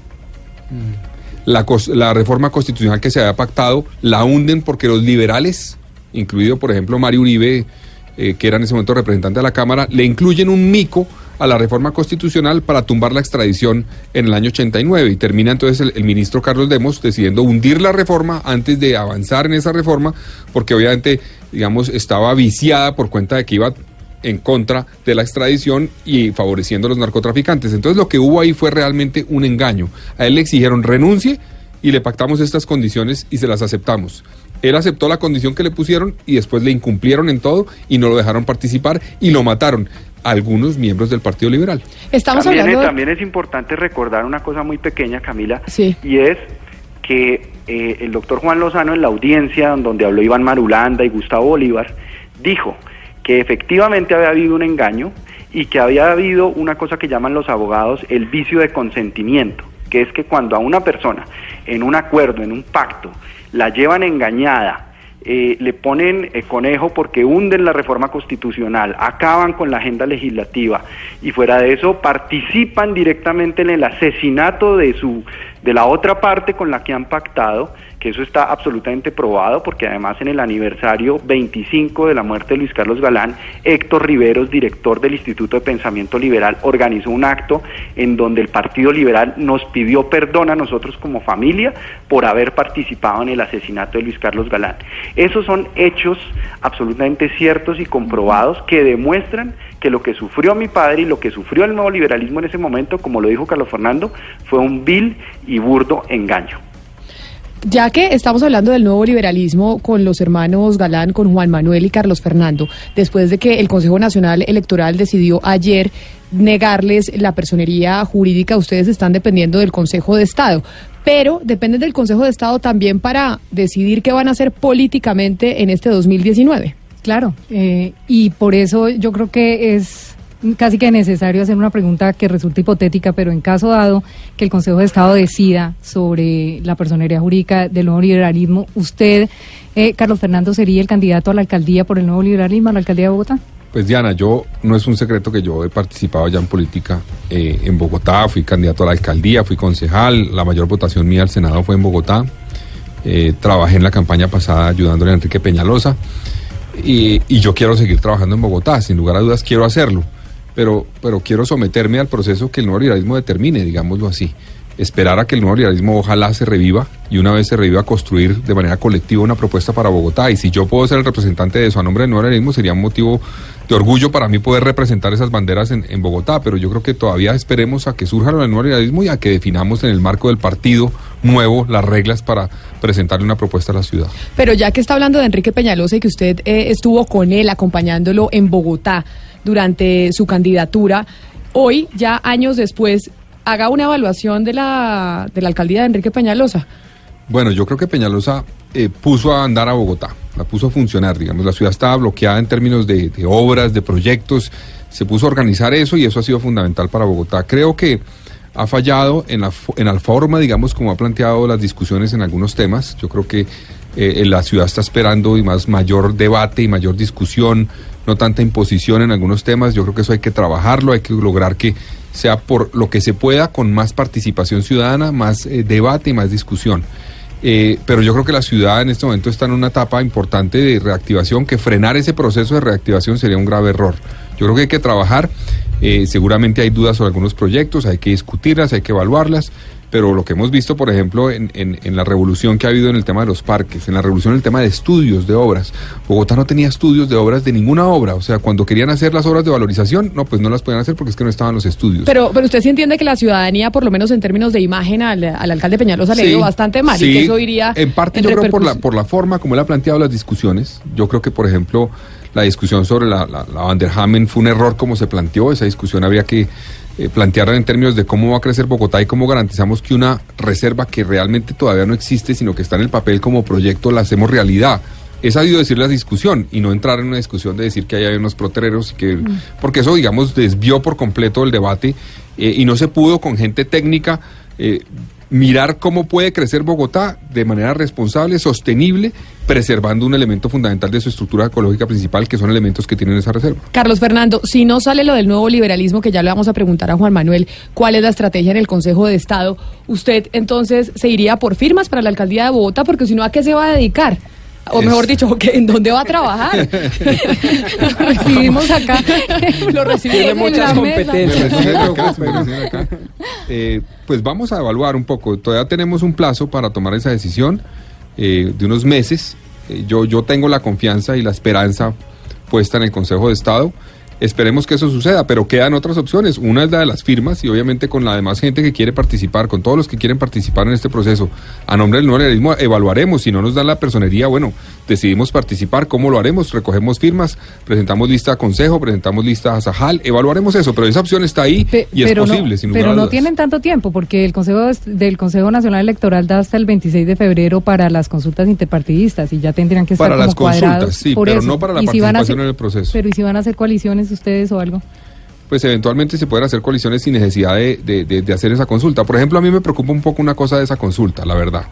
La, cos- la reforma constitucional que se había pactado la hunden porque los liberales, incluido por ejemplo Mario Uribe, eh, que era en ese momento representante de la Cámara, le incluyen un mico a la reforma constitucional para tumbar la extradición en el año 89 y termina entonces el, el ministro Carlos Demos decidiendo hundir la reforma antes de avanzar en esa reforma porque obviamente digamos estaba viciada por cuenta de que iba en contra de la extradición y favoreciendo a los narcotraficantes. Entonces lo que hubo ahí fue realmente un engaño. A él le exigieron renuncie y le pactamos estas condiciones y se las aceptamos. Él aceptó la condición que le pusieron y después le incumplieron en todo y no lo dejaron participar y lo mataron algunos miembros del Partido Liberal. Estamos también, hablando de- también es importante recordar una cosa muy pequeña, Camila, Sí. y es que eh, el doctor Juan Lozano en la audiencia don- donde habló Iván Marulanda y Gustavo Bolívar, dijo que efectivamente había habido un engaño y que había habido una cosa que llaman los abogados el vicio de consentimiento, que es que cuando a una persona en un acuerdo, en un pacto, la llevan engañada, eh, le ponen eh, conejo porque hunden la reforma constitucional, acaban con la agenda legislativa y fuera de eso participan directamente en el asesinato de su de la otra parte con la que han pactado, que eso está absolutamente probado porque además en el aniversario 25 de la muerte de Luis Carlos Galán, Héctor Riveros, director del Instituto de Pensamiento Liberal, organizó un acto en donde el Partido Liberal nos pidió perdón a nosotros como familia por haber participado en el asesinato de Luis Carlos Galán. Esos son hechos absolutamente ciertos y comprobados que demuestran que lo que sufrió mi padre y lo que sufrió el nuevo liberalismo en ese momento, como lo dijo Carlos Fernando, fue un vil y burdo engaño. Ya que estamos hablando del nuevo liberalismo con los hermanos Galán, con Juan Manuel y Carlos Fernando, después de que el Consejo Nacional Electoral decidió ayer negarles la personería jurídica, ustedes están dependiendo del Consejo de Estado, pero dependen del Consejo de Estado también para decidir qué van a hacer políticamente en este 2019. Claro, eh, y por eso yo creo que es casi que necesario hacer una pregunta que resulta hipotética, pero en caso dado que el Consejo de Estado decida sobre la personería jurídica del nuevo liberalismo, ¿usted, eh, Carlos Fernando, sería el candidato a la alcaldía por el nuevo liberalismo, a la alcaldía de Bogotá? Pues Diana, yo no es un secreto que yo he participado ya en política eh, en Bogotá, fui candidato a la alcaldía, fui concejal, la mayor votación mía al Senado fue en Bogotá, eh, trabajé en la campaña pasada ayudándole a Enrique Peñalosa. Y, y yo quiero seguir trabajando en Bogotá, sin lugar a dudas quiero hacerlo, pero, pero quiero someterme al proceso que el nuevo liberalismo determine, digámoslo así esperar a que el nuevo liberalismo ojalá se reviva y una vez se reviva construir de manera colectiva una propuesta para Bogotá. Y si yo puedo ser el representante de eso a nombre del nuevo liberalismo sería un motivo de orgullo para mí poder representar esas banderas en, en Bogotá. Pero yo creo que todavía esperemos a que surja el nuevo liberalismo y a que definamos en el marco del partido nuevo las reglas para presentarle una propuesta a la ciudad. Pero ya que está hablando de Enrique Peñalosa y que usted eh, estuvo con él acompañándolo en Bogotá durante su candidatura, hoy, ya años después, haga una evaluación de la, de la alcaldía de Enrique Peñalosa. Bueno, yo creo que Peñalosa eh, puso a andar a Bogotá, la puso a funcionar, digamos, la ciudad estaba bloqueada en términos de, de, obras, de proyectos, se puso a organizar eso y eso ha sido fundamental para Bogotá. Creo que ha fallado en la, forma, digamos, como ha planteado las discusiones en algunos temas. Yo creo que eh, la ciudad está esperando y más mayor debate y mayor discusión, no tanta imposición en algunos temas. Yo creo que eso hay que trabajarlo, hay que lograr que sea por lo que se pueda, con más participación ciudadana, más eh, debate y más discusión. Eh, pero yo creo que la ciudad en este momento está en una etapa importante de reactivación, que frenar ese proceso de reactivación sería un grave error. Yo creo que hay que trabajar, eh, seguramente hay dudas sobre algunos proyectos, hay que discutirlas, hay que evaluarlas, pero lo que hemos visto, por ejemplo, en, en, en, la revolución que ha habido en el tema de los parques, en la revolución en el tema de estudios de obras, Bogotá no tenía estudios de obras de ninguna obra, o sea, cuando querían hacer las obras de valorización, no, pues no las podían hacer porque es que no estaban los estudios. Pero, pero usted sí entiende que la ciudadanía, por lo menos en términos de imagen, al, al alcalde Peñalosa sí, le dio bastante mal sí, y que eso iría... En parte en yo creo por la, por la forma como él ha planteado las discusiones, yo creo que, por ejemplo, la discusión sobre la, la, la Vanderhamen fue un error como se planteó, esa discusión habría que eh, plantearla en términos de cómo va a crecer Bogotá y cómo garantizamos que una reserva que realmente todavía no existe, sino que está en el papel como proyecto, la hacemos realidad. Es sabido decir la discusión y no entrar en una discusión de decir que hay unos protereros y que mm. porque eso digamos desvió por completo el debate eh, y no se pudo con gente técnica eh, mirar cómo puede crecer Bogotá de manera responsable, sostenible, preservando un elemento fundamental de su estructura ecológica principal, que son elementos que tienen esa reserva. Carlos Fernando, si no sale lo del nuevo liberalismo, que ya le vamos a preguntar a Juan Manuel cuál es la estrategia en el Consejo de Estado, ¿usted entonces se iría por firmas para la alcaldía de Bogotá? Porque si no, ¿a qué se va a dedicar? O mejor dicho, ¿en dónde va a trabajar? [LAUGHS] lo recibimos acá. lo recibimos Tiene muchas competencias. [LAUGHS] Eh, pues vamos a evaluar un poco. Todavía tenemos un plazo para tomar esa decisión eh, de unos meses. Eh, yo, yo tengo la confianza y la esperanza puesta en el Consejo de Estado. Esperemos que eso suceda, pero quedan otras opciones. Una es la de las firmas y obviamente con la demás gente que quiere participar, con todos los que quieren participar en este proceso. A nombre del nuevo realismo evaluaremos, si no nos dan la personería, bueno, decidimos participar, ¿cómo lo haremos? Recogemos firmas, presentamos lista a consejo, presentamos lista a Sajal, evaluaremos eso, pero esa opción está ahí Pe y es posible, no, sin Pero no dudas. tienen tanto tiempo, porque el Consejo del Consejo Nacional Electoral da hasta el 26 de febrero para las consultas interpartidistas y ya tendrían que estar Para como las consultas, sí, por pero eso. no para la ¿Y si van a participación en el proceso. Pero ¿y si van a hacer coaliciones ustedes o algo? pues eventualmente se pueden hacer coaliciones sin necesidad de, de- de- de hacer esa consulta. Por ejemplo, a mí me preocupa un poco una cosa de esa consulta, la verdad.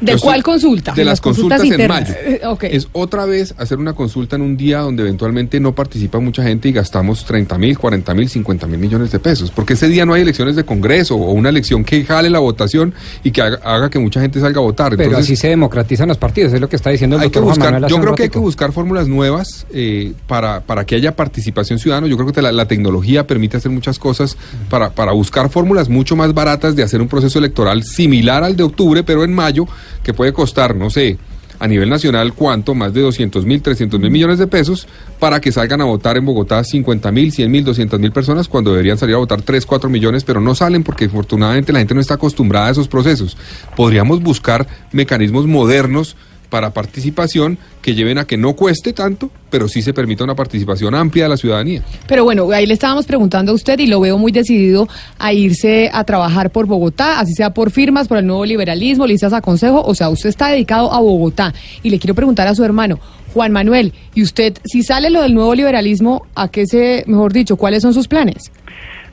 ¿De Yo cuál soy- consulta? De las consultas, en mayo. Eh, ok. Es otra vez hacer una consulta en un día donde eventualmente no participa mucha gente y gastamos 30 mil, 40 mil, 50 mil millones de pesos. Porque ese día no hay elecciones de Congreso o una elección que jale la votación y que haga, haga que mucha gente salga a votar. Pero Entonces, así se democratizan los partidos, es lo que está diciendo el hay que doctor buscar, yo creo que hay que buscar fórmulas nuevas eh, para, para que haya participación ciudadana. Yo creo que la, la tecnología permite hacer muchas cosas para, para buscar fórmulas mucho más baratas de hacer un proceso electoral similar al de octubre, pero en mayo, que puede costar, no sé, a nivel nacional, ¿cuánto? Más de 200 mil, 300 mil millones de pesos para que salgan a votar en Bogotá 50 mil, 100 mil, 200 mil personas cuando deberían salir a votar 3, 4 millones, pero no salen porque afortunadamente la gente no está acostumbrada a esos procesos. Podríamos buscar mecanismos modernos para participación que lleven a que no cueste tanto, pero sí se permita una participación amplia de la ciudadanía. Pero bueno, ahí le estábamos preguntando a usted y lo veo muy decidido a irse a trabajar por Bogotá, así sea por firmas, por el nuevo liberalismo, listas a consejo, o sea, usted está dedicado a Bogotá. Y le quiero preguntar a su hermano, Juan Manuel, ¿y usted, si sale lo del nuevo liberalismo, a qué se, mejor dicho, cuáles son sus planes?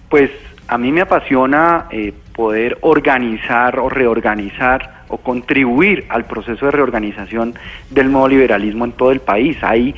Pues a mí me apasiona eh, poder organizar o reorganizar o contribuir al proceso de reorganización del nuevo liberalismo en todo el país. Hay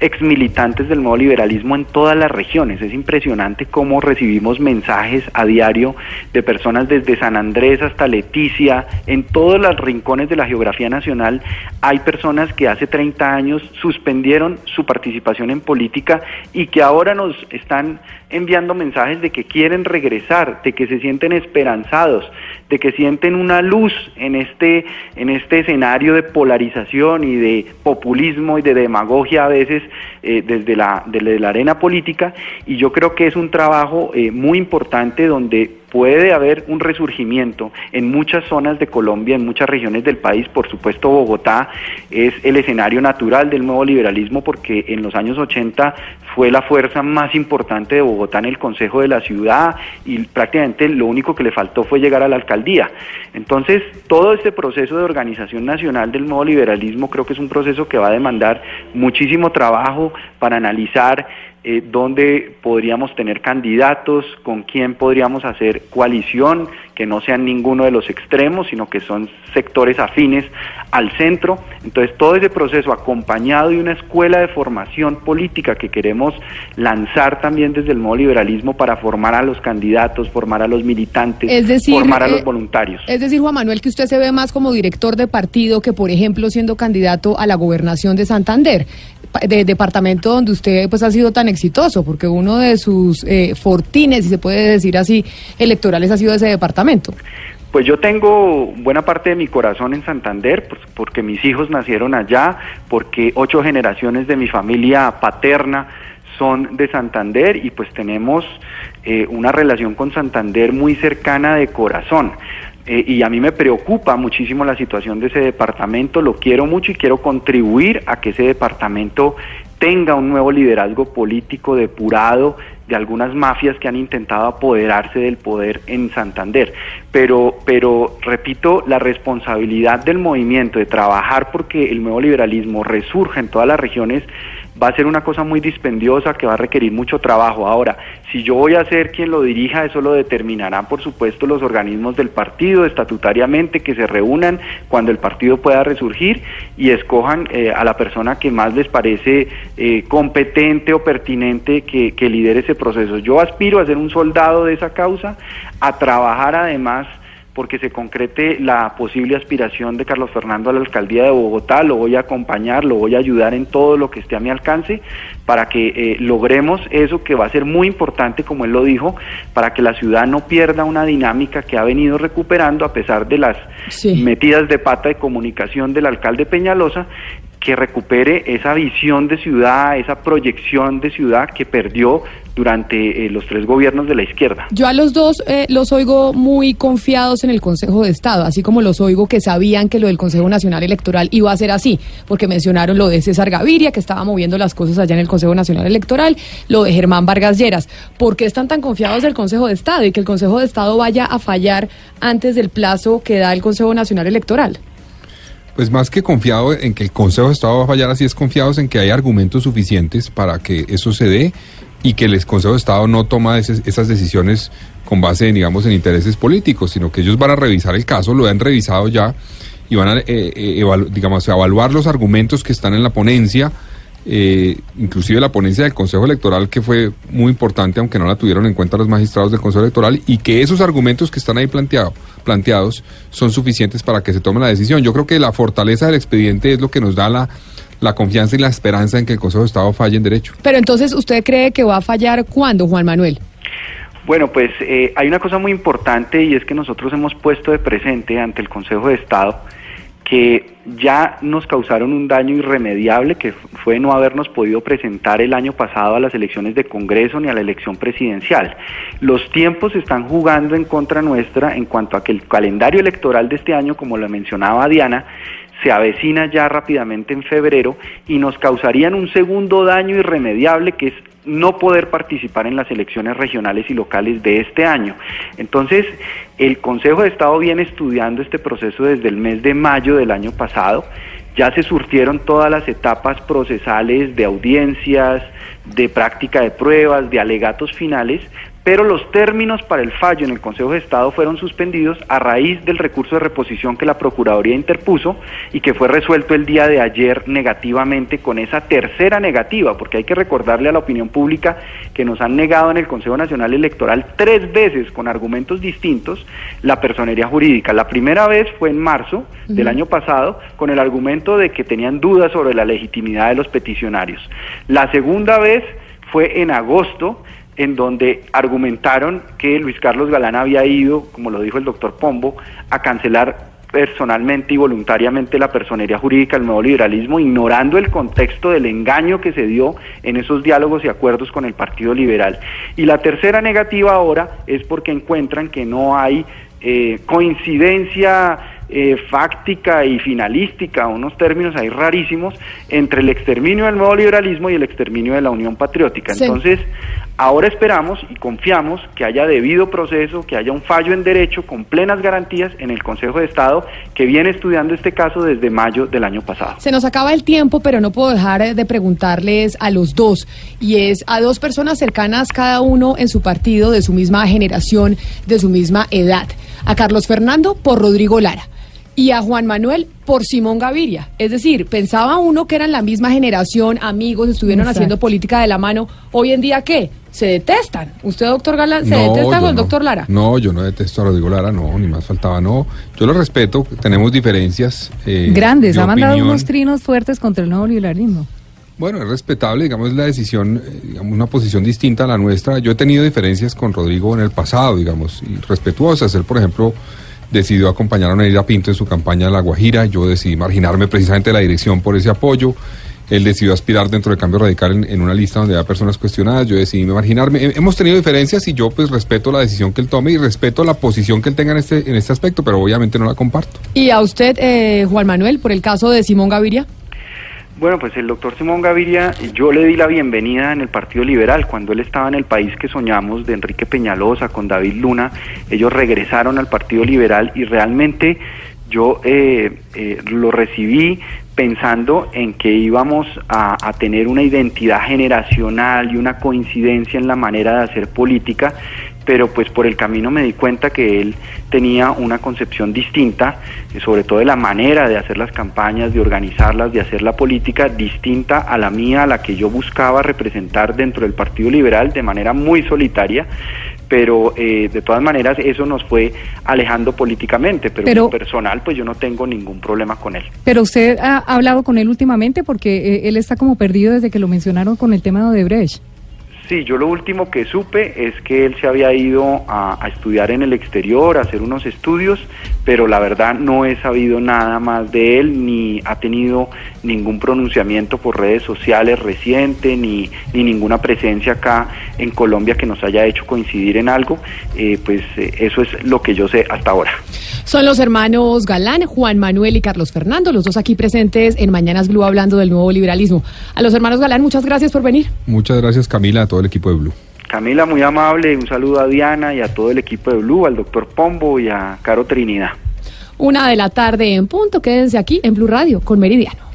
exmilitantes del nuevo liberalismo en todas las regiones. Es impresionante cómo recibimos mensajes a diario de personas desde San Andrés hasta Leticia, en todos los rincones de la geografía nacional. Hay personas que hace 30 años suspendieron su participación en política y que ahora nos están enviando mensajes de que quieren regresar, de que se sienten esperanzados, de que sienten una luz en este, en este escenario de polarización y de populismo y de demagogia a veces eh, desde, la, desde la arena política. Y yo creo que es un trabajo eh, muy importante donde puede haber un resurgimiento en muchas zonas de Colombia, en muchas regiones del país. Por supuesto, Bogotá es el escenario natural del nuevo liberalismo porque en los años 80 fue la fuerza más importante de Bogotá en el Consejo de la Ciudad y prácticamente lo único que le faltó fue llegar a la alcaldía. Entonces, todo este proceso de organización nacional del nuevo liberalismo creo que es un proceso que va a demandar muchísimo trabajo para analizar eh, dónde podríamos tener candidatos, con quién podríamos hacer coalición, que no sean ninguno de los extremos, sino que son sectores afines al centro. Entonces, todo ese proceso acompañado de una escuela de formación política que queremos lanzar también desde el nuevo liberalismo para formar a los candidatos, formar a los militantes, formar a los eh, voluntarios. Es decir, Juan Manuel, que usted se ve más como director de partido que, por ejemplo, siendo candidato a la gobernación de Santander, de departamento donde usted pues ha sido tan exitoso, porque uno de sus eh, fortines, si se puede decir así, electorales ha sido ese departamento. Pues yo tengo buena parte de mi corazón en Santander, pues, porque mis hijos nacieron allá, porque ocho generaciones de mi familia paterna son de Santander y pues tenemos eh, una relación con Santander muy cercana de corazón. Eh, y a mí me preocupa muchísimo la situación de ese departamento, lo quiero mucho y quiero contribuir a que ese departamento tenga un nuevo liderazgo político depurado de algunas mafias que han intentado apoderarse del poder en Santander. Pero, pero repito, la responsabilidad del movimiento de trabajar porque el nuevo liberalismo resurja en todas las regiones va a ser una cosa muy dispendiosa que va a requerir mucho trabajo. Ahora, si yo voy a ser quien lo dirija, eso lo determinarán, por supuesto, los organismos del partido estatutariamente que se reúnan cuando el partido pueda resurgir y escojan eh, a la persona que más les parece eh, competente o pertinente que, que lidere ese proceso. Yo aspiro a ser un soldado de esa causa, a trabajar además porque se concrete la posible aspiración de Carlos Fernando a la alcaldía de Bogotá, lo voy a acompañar, lo voy a ayudar en todo lo que esté a mi alcance para que eh, logremos eso que va a ser muy importante, como él lo dijo, para que la ciudad no pierda una dinámica que ha venido recuperando a pesar de las metidas de pata de comunicación del alcalde Peñalosa, que recupere esa visión de ciudad, esa proyección de ciudad que perdió durante eh, los tres gobiernos de la izquierda. Yo a los dos eh, los oigo muy confiados en el Consejo de Estado, así como los oigo que sabían que lo del Consejo Nacional Electoral iba a ser así, porque mencionaron lo de César Gaviria, que estaba moviendo las cosas allá en el Consejo Nacional Electoral, lo de Germán Vargas Lleras. ¿Por qué están tan confiados del Consejo de Estado y que el Consejo de Estado vaya a fallar antes del plazo que da el Consejo Nacional Electoral? Pues más que confiado en que el Consejo de Estado va a fallar, así es confiados en que hay argumentos suficientes para que eso se dé y que el Consejo de Estado no toma esas decisiones con base, digamos, en intereses políticos, sino que ellos van a revisar el caso, lo han revisado ya y van a, eh, eh, digamos, a evaluar los argumentos que están en la ponencia, eh, inclusive la ponencia del Consejo Electoral, que fue muy importante, aunque no la tuvieron en cuenta los magistrados del Consejo Electoral, y que esos argumentos que están ahí planteado, planteados son suficientes para que se tome la decisión. Yo creo que la fortaleza del expediente es lo que nos da la, la confianza y la esperanza en que el Consejo de Estado falle en derecho. Pero entonces, ¿usted cree que va a fallar cuándo, Juan Manuel? Bueno, pues eh, hay una cosa muy importante y es que nosotros hemos puesto de presente ante el Consejo de Estado que ya nos causaron un daño irremediable que fue no habernos podido presentar el año pasado a las elecciones de Congreso ni a la elección presidencial. Los tiempos están jugando en contra nuestra en cuanto a que el calendario electoral de este año, como lo mencionaba Diana, se avecina ya rápidamente en febrero y nos causarían un segundo daño irremediable que es no poder participar en las elecciones regionales y locales de este año. Entonces, el Consejo de Estado viene estudiando este proceso desde el mes de mayo del año pasado. Ya se surtieron todas las etapas procesales de audiencias, de práctica de pruebas, de alegatos finales, pero los términos para el fallo en el Consejo de Estado fueron suspendidos a raíz del recurso de reposición que la Procuraduría interpuso y que fue resuelto el día de ayer negativamente con esa tercera negativa, porque hay que recordarle a la opinión pública que nos han negado en el Consejo Nacional Electoral tres veces con argumentos distintos la personería jurídica. La primera vez fue en marzo del año pasado con el argumento de que tenían dudas sobre la legitimidad de los peticionarios. La segunda vez fue en agosto en donde argumentaron que Luis Carlos Galán había ido, como lo dijo el doctor Pombo, a cancelar personalmente y voluntariamente la personería jurídica del nuevo liberalismo, ignorando el contexto del engaño que se dio en esos diálogos y acuerdos con el Partido Liberal. Y la tercera negativa ahora es porque encuentran que no hay eh, coincidencia eh, fáctica y finalística, unos términos ahí rarísimos, entre el exterminio del nuevo liberalismo y el exterminio de la Unión Patriótica. Sí. Entonces, ahora esperamos y confiamos que haya debido proceso, que haya un fallo en derecho con plenas garantías en el Consejo de Estado que viene estudiando este caso desde mayo del año pasado. Se nos acaba el tiempo, pero no puedo dejar de preguntarles a los dos, y es a dos personas cercanas cada uno en su partido, de su misma generación, de su misma edad. A Carlos Fernando por Rodrigo Lara y a Juan Manuel por Simón Gaviria. Es decir, pensaba uno que eran la misma generación, amigos, estuvieron Exacto. haciendo política de la mano. Hoy en día, ¿qué? Se detestan. ¿Usted, doctor Galán, se No, detesta con el no. doctor Lara? No, yo no detesto a Rodrigo Lara, no, ni más faltaba, no. Yo lo respeto, tenemos diferencias. eh, Grandes, de ha mandado unos trinos fuertes contra el nuevo liberalismo. Bueno, es respetable, digamos, la decisión, eh, digamos, una posición distinta a la nuestra. Yo he tenido diferencias con Rodrigo en el pasado, digamos, y respetuosas. Él, por ejemplo, decidió acompañar a Neira Pinto en su campaña en La Guajira. Yo decidí marginarme precisamente de la dirección por ese apoyo. Él decidió aspirar dentro del cambio radical en, una lista donde había personas cuestionadas. Yo decidí marginarme. He- hemos tenido diferencias y yo, pues, respeto la decisión que él tome y respeto la posición que él tenga en este, en este aspecto, pero obviamente no la comparto. Y a usted, eh, Juan Manuel, por el caso de Simón Gaviria. Bueno, pues el doctor Simón Gaviria, yo le di la bienvenida en el Partido Liberal. Cuando él estaba en el país que soñamos de Enrique Peñalosa con David Luna, ellos regresaron al Partido Liberal y realmente yo eh, eh, lo recibí pensando en que íbamos a, a tener una identidad generacional y una coincidencia en la manera de hacer política pero pues por el camino me di cuenta que él tenía una concepción distinta, sobre todo de la manera de hacer las campañas, de organizarlas, de hacer la política, distinta a la mía, a la que yo buscaba representar dentro del Partido Liberal de manera muy solitaria, pero eh, de todas maneras eso nos fue alejando políticamente, pero, Pero- en lo personal pues yo no tengo ningún problema con él. Pero usted ha hablado con él últimamente porque eh, él está como perdido desde que lo mencionaron con el tema de Odebrecht. Sí, yo lo último que supe es que él se había ido a, a estudiar en el exterior, a hacer unos estudios, pero la verdad no he sabido nada más de él, ni ha tenido ningún pronunciamiento por redes sociales reciente, ni, ni ninguna presencia acá en Colombia que nos haya hecho coincidir en algo. Eh, pues eh, eso es lo que yo sé hasta ahora. Son los hermanos Galán, Juan Manuel y Carlos Fernando, los dos aquí presentes en Mañanas Blue hablando del nuevo liberalismo. A los hermanos Galán, muchas gracias por venir. Muchas gracias, Camila, a todo el equipo de Blue. Camila, muy amable, un saludo a Diana y a todo el equipo de Blue, al doctor Pombo y a Caro Trinidad. Una de la tarde en punto, quédense aquí en Blue Radio con Meridiano.